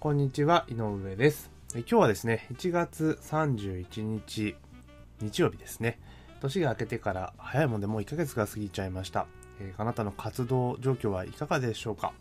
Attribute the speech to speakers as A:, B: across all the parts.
A: こんにちは、井上です。今日はですね、1月31日、日曜日ですね。年が明けてから早いもんでもう1ヶ月が過ぎちゃいました。えーあなたの活動状況はいかがでしょうか？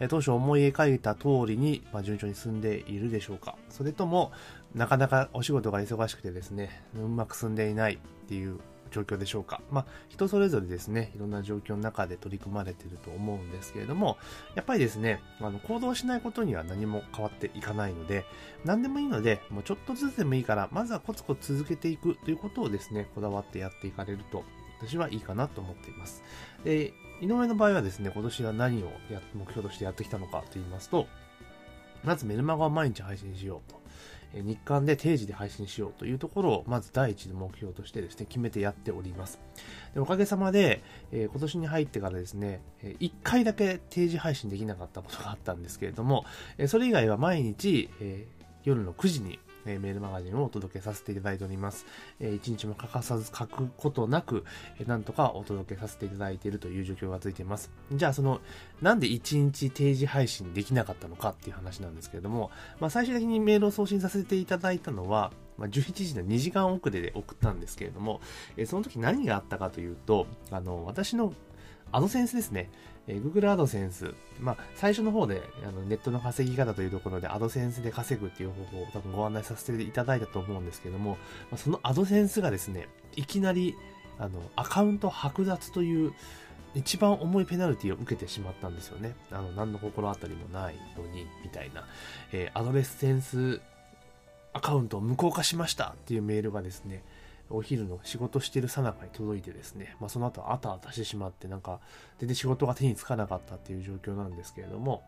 A: えー当初思い描いた通りに、まあ、順調に進んでいるでしょうか？それとも、なかなかお仕事が忙しくてですね、うまく進んでいないっていう状況でしょうか。まあ、人それぞれですね、いろんな状況の中で取り組まれてると思うんですけれども、やっぱりですね、あの行動しないことには何も変わっていかないので、何でもいいので、もうちょっとずつでもいいから、まずはコツコツ続けていくということをですね、こだわってやっていかれると、私はいいかなと思っています。で、井上の場合はですね、今年は何をや目標としてやってきたのかと言いますと、まずメルマガを毎日配信しようと。え日刊で定時で配信しようというところを、まず第一の目標としてですね、決めてやっております。でおかげさまで、えー今年に入ってからですね、え1回だけ定時配信できなかったことがあったんですけれども、えそれ以外は毎日、えー夜の9時に、えーメールマガジンをお届けさせていただいております。えー一日も欠かさず書くことなく、えーなんとかお届けさせていただいているという状況が続いています。じゃあその、なんで1日定時配信できなかったのかっていう話なんですけれども、まあ、最終的にメールを送信させていただいたのは、まあ、11時の2時間遅れで送ったんですけれども、えーその時何があったかというと、あの、私のアドセンスですね。えー Google アドセンス。まあ、最初の方であのネットの稼ぎ方というところでアドセンスで稼ぐっていう方法を多分ご案内させていただいたと思うんですけども、まあ、そのアドセンスがですね、いきなりあのアカウント剥奪という一番重いペナルティを受けてしまったんですよね。あの、何の心当たりもないのに、みたいな。えーアドレスセンスアカウントを無効化しましたっていうメールがですね、お昼の仕事してるさなかに届いてですね、まあ、その後あたあたしてしまって、なんか、全然仕事が手につかなかったっていう状況なんですけれども、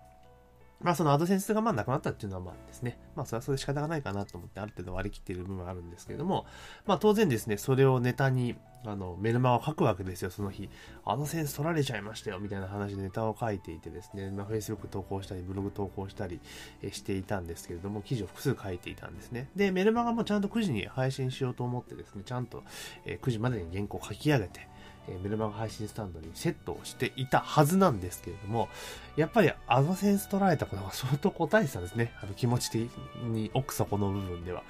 A: まあそのアドセンスがまあなくなったっていうのはまあですね、まあそれはそれで仕方がないかなと思ってある程度割り切っている部分はあるんですけれども、まあ当然ですね、それをネタに、あの、メルマガを書くわけですよ、その日。アドセンス取られちゃいましたよ、みたいな話でネタを書いていてですね、まあ Facebook 投稿したり、ブログ投稿したりしていたんですけれども、記事を複数書いていたんですね。で、メルマガもちゃんと9時に配信しようと思ってですね、ちゃんと9時までに原稿を書き上げて、えメルマガ配信スタンドにセットをしていたはずなんですけれども、やっぱりアドセンス取られたことが相当答えてたんですね。あの気持ち的に奥底の部分では。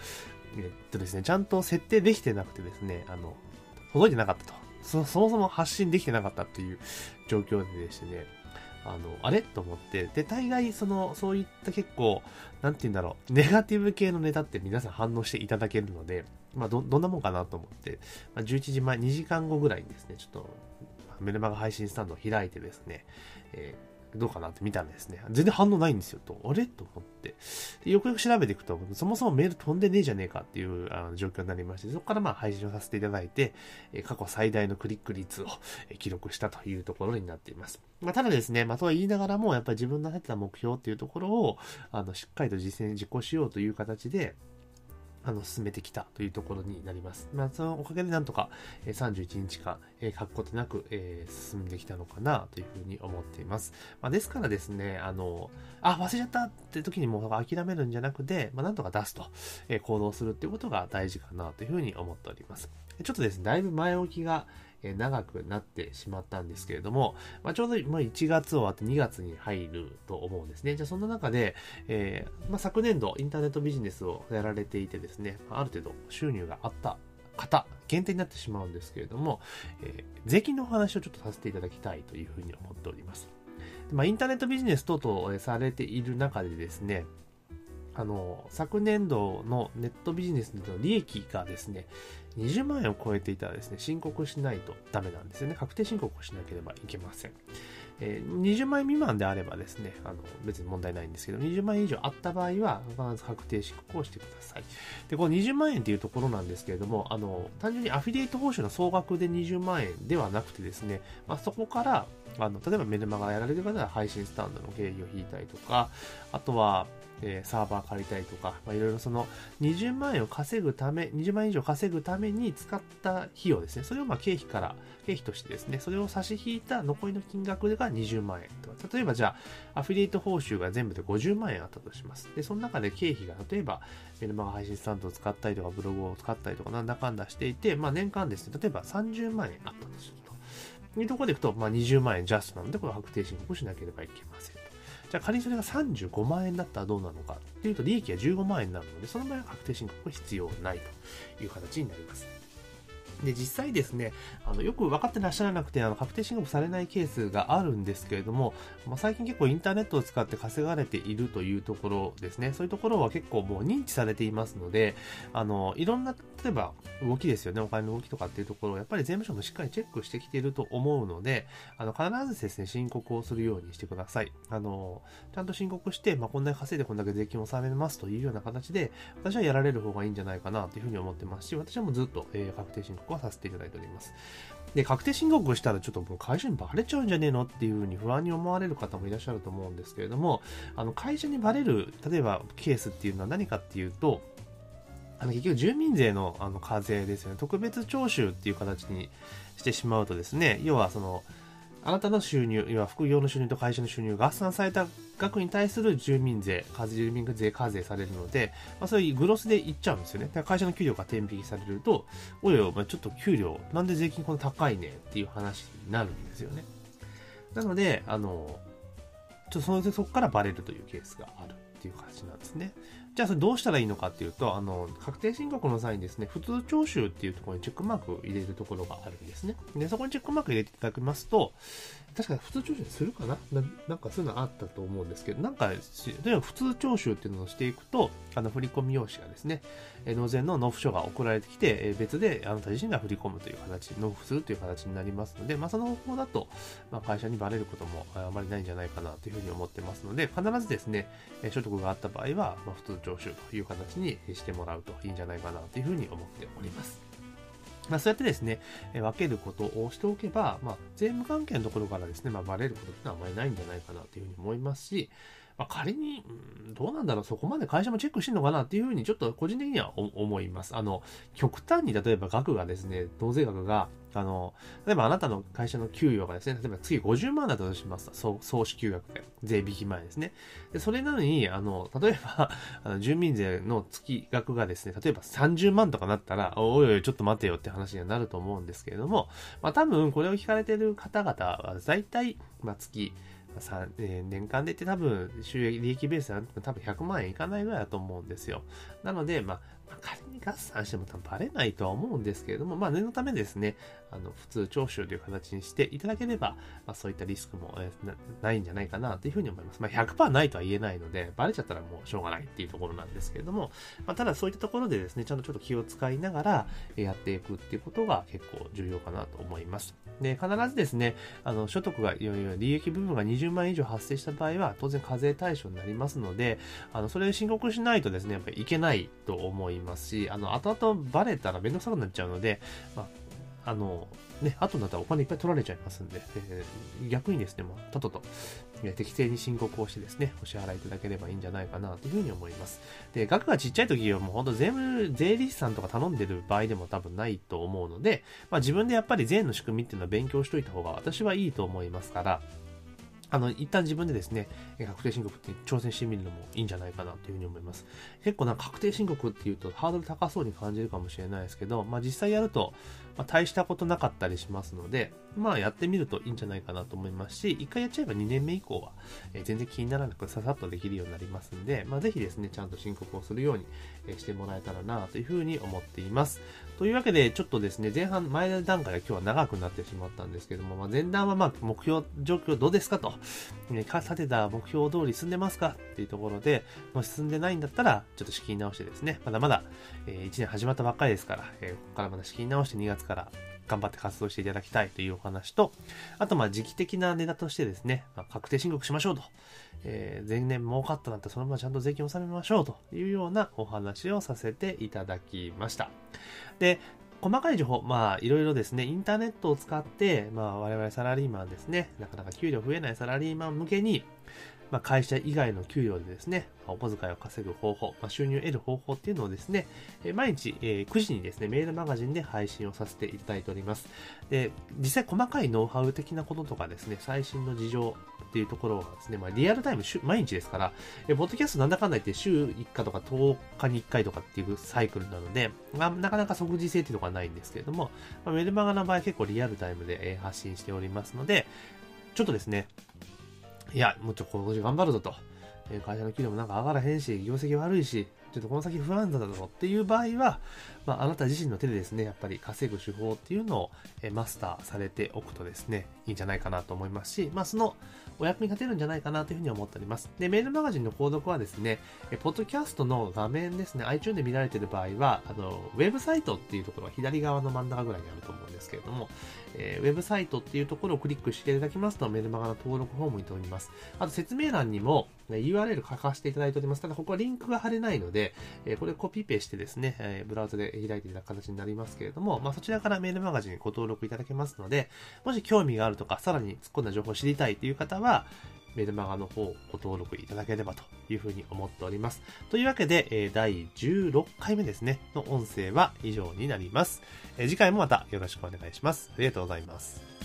A: えっとですね、ちゃんと設定できてなくてですね、あの、届いてなかったと。そそもそも発信できてなかったっていう状況でしてね、あの、あれ？と思って、で、大概、その、そういった結構、なんて言うんだろう、ネガティブ系のネタって皆さん反応していただけるので、まあ、ど、どんなもんかなと思って、まあ、11時前、2時間後ぐらいにですね、ちょっと、メルマガ配信スタンドを開いてですね、えーどうかなって見たんですね。全然反応ないんですよ、と。あれ？と思って。よくよく調べていくと、そもそもメール飛んでねえじゃねえかっていうあの状況になりまして、そこからまあ配信をさせていただいて、えー過去最大のクリック率をえー記録したというところになっています。まあ、ただですね、まあ、とは言いながらも、やっぱり自分の立てた目標っていうところを、あの、しっかりと実践、実行しようという形で、あの、進めてきたというところになります。まあ、そのおかげでなんとか、え31日間、えー書くことなく、えー進んできたのかなというふうに思っています。まあ、ですからですね、あの、あ、忘れちゃったって時にもう諦めるんじゃなくて、まあ、なんとか出すと、えー行動するっていうことが大事かなというふうに思っております。ちょっとですね、だいぶ前置きが、え長くなってしまったんですけれども、まあ、ちょうどま1月終わって2月に入ると思うんですね。じゃあそんな中で、えーまあ、昨年度インターネットビジネスをやられていてですね、ある程度収入があった方、限定になってしまうんですけれども、えー税金のお話をちょっとさせていただきたいというふうに思っております。まあ、インターネットビジネス等々されている中でですね、あの、昨年度のネットビジネスの利益がですね、20万円を超えていたらですね、申告しないとダメなんですよね。確定申告をしなければいけません。えー20万円未満であればですね、あの、別に問題ないんですけど、20万円以上あった場合は、必ず確定申告をしてください。で、この20万円っていうところなんですけれども、あの、単純にアフィリエイト報酬の総額で20万円ではなくてですね、まあ、そこから、あの、例えばメルマガやられる方は配信スタンドの経費を引いたりとか、あとは、えーサーバー借りたりとか、まあ、いろいろその20万円を稼ぐため、20万円以上稼ぐために使った費用ですね。それをまあ経費から、経費としてですね、それを差し引いた残りの金額が20万円と、例えばじゃあ、アフィリエイト報酬が全部で50万円あったとします。で、その中で経費が例えば、メルマガ配信スタンドを使ったりとか、ブログを使ったりとか、なんだかんだしていて、まあ年間ですね、例えば30万円あったとすると。いうところでいくと、まあ20万円ジャストなので、これは確定申告しなければいけません。じゃあ仮にそれが35万円だったらどうなのかっていうと利益は15万円になるので、その場合は確定申告は必要ないという形になります。で、実際ですね、あの、よく分かってらっしゃらなくて、あの、確定申告されないケースがあるんですけれども、まあ、最近結構インターネットを使って稼がれているというところですね。そういうところは結構もう認知されていますので、あの、いろんな、例えば動きですよね、お金の動きとかっていうところを、やっぱり税務署もしっかりチェックしてきていると思うので、あの、必ずですね、申告をするようにしてください。あの、ちゃんと申告して、まあ、こんだけ稼いでこんだけ税金を納めますというような形で、私はやられる方がいいんじゃないかなというふうに思ってますし、私はもうずっと、えー、確定申告はさせていただいております。で、確定申告したらちょっともう会社にバレちゃうんじゃねえのっていうふうに不安に思われる方もいらっしゃると思うんですけれども、あの、会社にバレる、例えばケースっていうのは何かっていうと、あの結局住民税のあの課税ですよね。特別徴収っていう形にしてしまうとですね、要はその、あなたの収入、要は副業の収入と会社の収入が合算された額に対する住民税、住民税課税されるので、まあ、そういうグロスでいっちゃうんですよね。だから会社の給料が天引きされると、おいおい、まあ、ちょっと給料、なんで税金こんな高いねっていう話になるんですよね。なので、あの、ちょっとそのそこからバレるというケースがあるっていう感じなんですね。じゃあそれどうしたらいいのかっていうと、あの、確定申告の際にですね、普通徴収っていうところにチェックマークを入れるところがあるんですね。で、そこにチェックマーク入れていただきますと、確か普通徴収するかな？なんかそういうのあったと思うんですけど、なんか、例えば普通徴収っていうのをしていくと、あの、振込用紙がですね、納税の納付書が送られてきて、別であなた自身が振り込むという形、納付するという形になりますので、まあ、その方法だと、まあ、会社にバレることもあまりないんじゃないかなというふうに思ってますので、必ずですね、所得があった場合は、まあ、普通徴収という形にしてもらうといいんじゃないかなというふうに思っております。まあ、そうやってですね、え分けることをしておけば、まあ、税務関係のところからですね、まあ、バレることってのはあまりないんじゃないかなというふうに思いますし、まあ、仮に、どうなんだろう、そこまで会社もチェックしてるのかなっていうふうにちょっと個人的には思います。あの、極端に例えば額がですね、納税額が、あの、例えばあなたの会社の給与がですね、例えば月50万だとします。総総支給額で。税引き前ですね。で、それなのに、あの、例えば、あの住民税の月額がですね、例えば30万とかなったら、おいおい、ちょっと待てよって話にはなると思うんですけれども、まあ多分これを聞かれてる方々は、大体、まあ月、えー、年間で言って多分収益、利益ベースで多分100万円いかないぐらいだと思うんですよ。なので、まあ、まあ、仮に合算しても多分バレないとは思うんですけれども、まあ念のためですね、あの、普通徴収という形にしていただければ、まあそういったリスクも、えー、ないんじゃないかなというふうに思います。まあ100%ないとは言えないので、バレちゃったらもうしょうがないっていうところなんですけれども、まあただそういったところでですね、ちゃんとちょっと気を使いながらやっていくっていうことが結構重要かなと思います。で、必ずですね、あの、所得が、いわゆる利益部分が20万円以上発生した場合は、当然課税対象になりますので、あの、それを申告しないとですね、やっぱりいけないと思いますし、あの、後々バレたらめんどくさくなっちゃうので、まあ、あの、ね、後になったらお金いっぱい取られちゃいますんで、えー、逆にですね、もう、ととと、え、適正に申告をしてですね、お支払いいただければいいんじゃないかなというふうに思います。で、額がちっちゃい時はもう本当税務、税理士さんとか頼んでる場合でも多分ないと思うので、まあ自分でやっぱり税の仕組みっていうのは勉強しといた方が私はいいと思いますから、あの、一旦自分でですね、確定申告って挑戦してみるのもいいんじゃないかなというふうに思います。結構な確定申告っていうとハードル高そうに感じるかもしれないですけど、まあ実際やると、まあ、大したことなかったりしますので、まあやってみるといいんじゃないかなと思いますし、一回やっちゃえば2年目以降は、え、全然気にならなくささっとできるようになりますんで、まあぜひですね、ちゃんと申告をするように、えしてもらえたらなというふうに思っています。というわけで、ちょっとですね、前半、前段階は今日は長くなってしまったんですけども、まあ、前段はまあ目標状況どうですかと、ね、立てた目標通り進んでますか？っていうところで、もし進んでないんだったら、ちょっと仕切り直してですね、まだまだ、え、1年始まったばっかりですから、え、ここからまた仕切り直して2月から頑張って活動していただきたいというお話と、あとまあ時期的なネタとしてですね、まあ、確定申告しましょうと、えー、前年儲かったなんてそのままちゃんと税金を納めましょうというようなお話をさせていただきました。で、細かい情報、まあ、いろいろですね、インターネットを使って、まあ、我々サラリーマンですね、なかなか給料増えないサラリーマン向けに、まあ、会社以外の給与でですね、お小遣いを稼ぐ方法、まあ、収入を得る方法っていうのをですね、毎日、え、9時にですね、メールマガジンで配信をさせていただいております。で、実際細かいノウハウ的なこととかですね、最新の事情っていうところはですね、まあ、リアルタイム毎日ですから、えポッドキャストなんだかんだ言って週1回とか10日に1回とかっていうサイクルなので、まあ、なかなか即時性っていうところはないんですけれども、まあ、メルマガの場合結構リアルタイムで、え発信しておりますので、ちょっとですね、いや、もうちょっと今年頑張るぞと。え会社の給料もなんか上がらへんし、業績悪いし、ちょっとこの先不安だぞっていう場合は、まあ、あなた自身の手でですね、やっぱり稼ぐ手法っていうのを、マスターされておくとですね、いいんじゃないかなと思いますし、まあ、そのお役に立てるんじゃないかなというふうに思っております。で、メールマガジンの購読はですね、ポッドキャストの画面ですね、iTunes で見られている場合は、あの、ウェブサイトっていうところは左側の真ん中ぐらいにあると思うんですけれども、えー、ウェブサイトっていうところをクリックしていただきますと、メルマガの登録フォームに飛びます。あと説明欄にも、URL 書かせていただいております。ただ、ここはリンクが貼れないので、え、これコピペしてですね、え、ブラウザで開いていただく形になりますけれども、まあ、そちらからメールマガジンご登録いただけますので、もし興味があるとか、さらに突っ込んだ情報を知りたいという方は、メルマガの方ご登録いただければというふうに思っております。というわけで、え第16回目ですね、の音声は以上になります。え次回もまたよろしくお願いします。ありがとうございます。